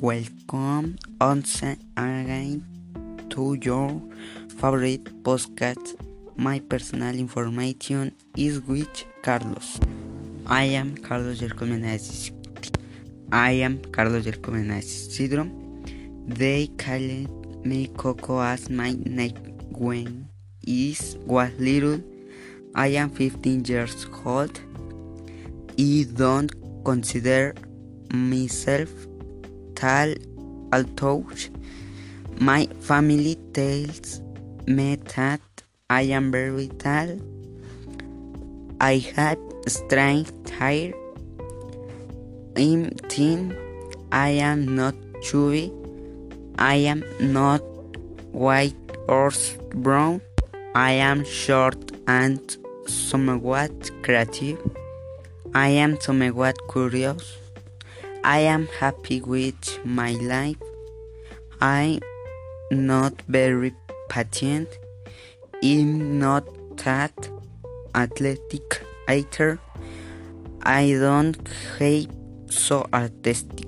Welcome once again to your favorite podcast. My personal information is with Carlos. I am Carlos Yercomenazes. I am Carlos Yercomenazes Sidro. They call me Coco as my name when is was little. I am 15 years old. I don't consider myself although my family tells me that I am very tall. I have strange hair. I'm thin. I am not chubby. I am not white or brown. I am short and somewhat creative. I am somewhat curious. I am happy with my life. I'm not very patient. I'm not that athletic either. I don't hate so artistic.